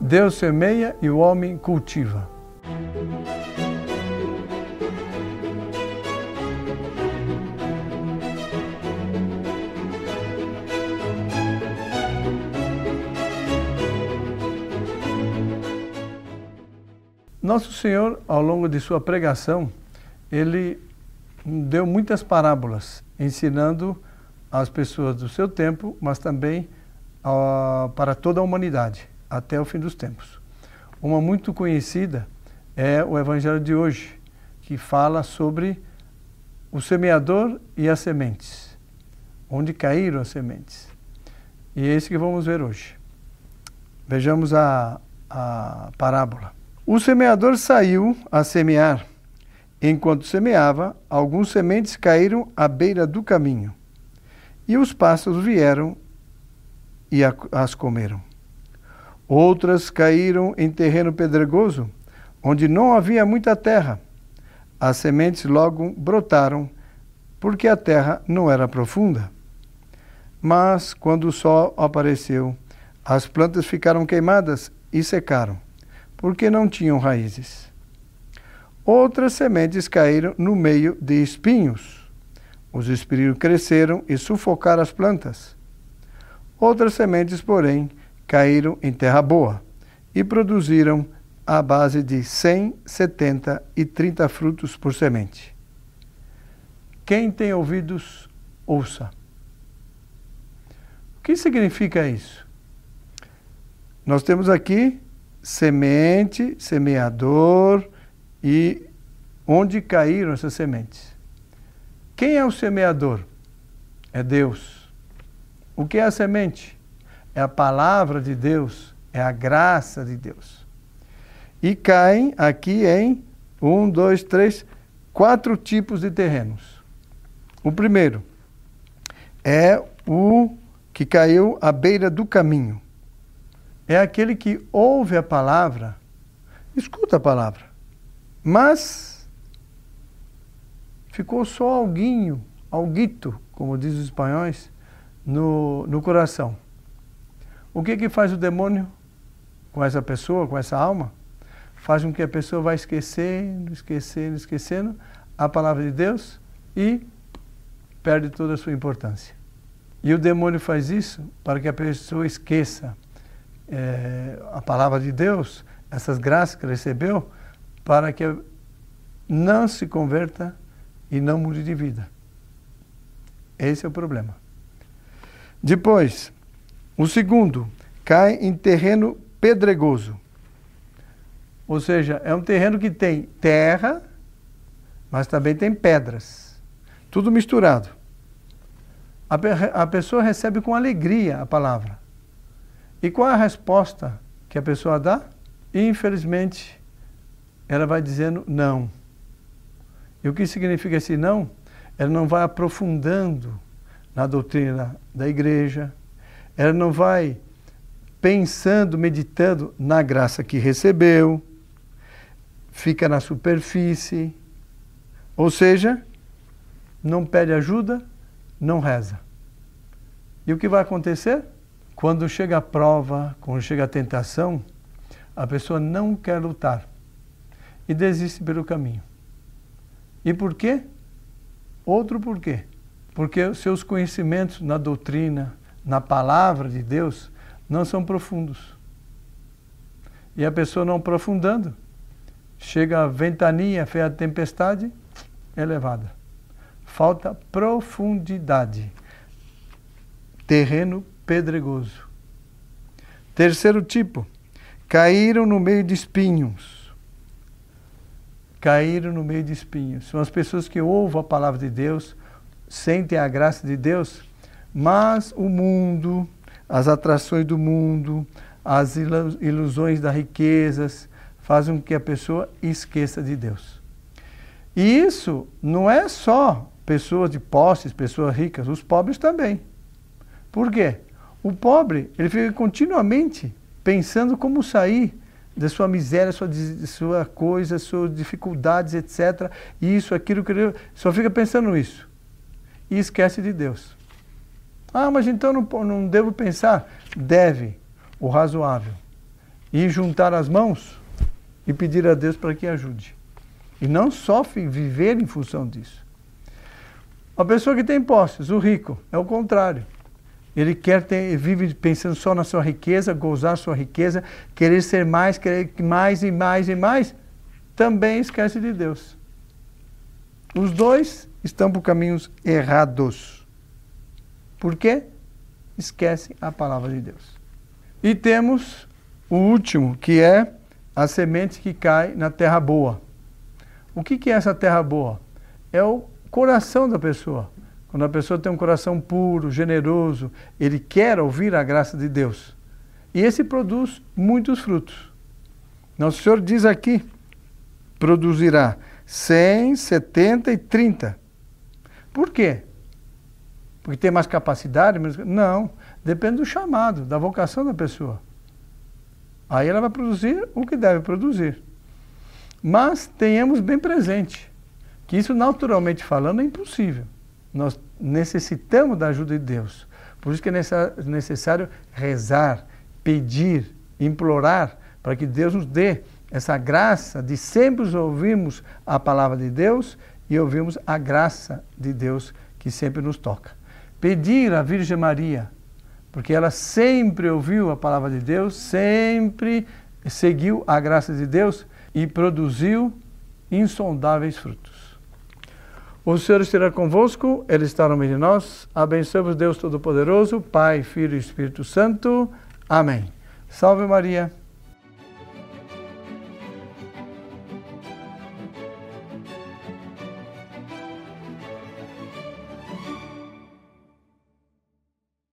Deus semeia e o homem cultiva. Nosso Senhor, ao longo de sua pregação, ele deu muitas parábolas, ensinando às pessoas do seu tempo, mas também uh, para toda a humanidade, até o fim dos tempos. Uma muito conhecida é o Evangelho de hoje, que fala sobre o semeador e as sementes, onde caíram as sementes. E é isso que vamos ver hoje. Vejamos a, a parábola. O semeador saiu a semear. Enquanto semeava, alguns sementes caíram à beira do caminho, e os pássaros vieram e as comeram. Outras caíram em terreno pedregoso, onde não havia muita terra. As sementes logo brotaram, porque a terra não era profunda. Mas, quando o sol apareceu, as plantas ficaram queimadas e secaram, porque não tinham raízes. Outras sementes caíram no meio de espinhos. Os espinhos cresceram e sufocaram as plantas. Outras sementes, porém, caíram em terra boa e produziram a base de 100, 70 e 30 frutos por semente. Quem tem ouvidos, ouça. O que significa isso? Nós temos aqui semente, semeador, e onde caíram essas sementes. Quem é o semeador? É Deus. O que é a semente? É a palavra de Deus, é a graça de Deus. E caem aqui em um, dois, três, quatro tipos de terrenos. O primeiro é o que caiu à beira do caminho. É aquele que ouve a palavra, escuta a palavra, mas ficou só alguinho, alguito, como diz os espanhóis, no, no coração. O que que faz o demônio com essa pessoa, com essa alma? Faz com que a pessoa vá esquecendo, esquecendo, esquecendo a palavra de Deus e perde toda a sua importância. E o demônio faz isso para que a pessoa esqueça é, a palavra de Deus, essas graças que recebeu, para que não se converta e não mude de vida. Esse é o problema. Depois, o segundo, cai em terreno pedregoso. Ou seja, é um terreno que tem terra, mas também tem pedras. Tudo misturado. A, a pessoa recebe com alegria a palavra. E qual é a resposta que a pessoa dá? Infelizmente, ela vai dizendo não. E o que significa esse não? Ela não vai aprofundando na doutrina da igreja, ela não vai pensando, meditando na graça que recebeu, fica na superfície, ou seja, não pede ajuda, não reza. E o que vai acontecer? Quando chega a prova, quando chega a tentação, a pessoa não quer lutar e desiste pelo caminho. E por quê? Outro porquê. Porque os seus conhecimentos na doutrina, na palavra de Deus, não são profundos. E a pessoa não aprofundando, chega a ventania, feia a tempestade, é levada. Falta profundidade. Terreno pedregoso. Terceiro tipo, caíram no meio de espinhos caíram no meio de espinhos. São as pessoas que ouvem a palavra de Deus, sentem a graça de Deus, mas o mundo, as atrações do mundo, as ilusões das riquezas, fazem com que a pessoa esqueça de Deus. E isso não é só pessoas de posses, pessoas ricas, os pobres também. Por quê? O pobre, ele fica continuamente pensando como sair da sua miséria, sua, sua coisa, suas dificuldades, etc. Isso, aquilo, aquilo. Só fica pensando nisso. E esquece de Deus. Ah, mas então não, não devo pensar? Deve, o razoável. e juntar as mãos e pedir a Deus para que ajude. E não só viver em função disso. A pessoa que tem posses, o rico, é o contrário. Ele quer ter, vive pensando só na sua riqueza, gozar sua riqueza, querer ser mais, querer mais e mais e mais, também esquece de Deus. Os dois estão por caminhos errados. Por quê? Esquecem a palavra de Deus. E temos o último, que é a semente que cai na terra boa. O que, que é essa terra boa? É o coração da pessoa. Quando a pessoa tem um coração puro, generoso, ele quer ouvir a graça de Deus. E esse produz muitos frutos. Nosso Senhor diz aqui: produzirá 100, 70 e 30. Por quê? Porque tem mais capacidade? Não. Depende do chamado, da vocação da pessoa. Aí ela vai produzir o que deve produzir. Mas tenhamos bem presente que isso, naturalmente falando, é impossível. Nós necessitamos da ajuda de Deus. Por isso que é necessário rezar, pedir, implorar, para que Deus nos dê essa graça de sempre ouvirmos a palavra de Deus e ouvirmos a graça de Deus que sempre nos toca. Pedir à Virgem Maria, porque ela sempre ouviu a palavra de Deus, sempre seguiu a graça de Deus e produziu insondáveis frutos. O Senhor esteja convosco, Ele está no meio de nós. Abençoe-vos, Deus Todo-Poderoso, Pai, Filho e Espírito Santo. Amém. Salve Maria.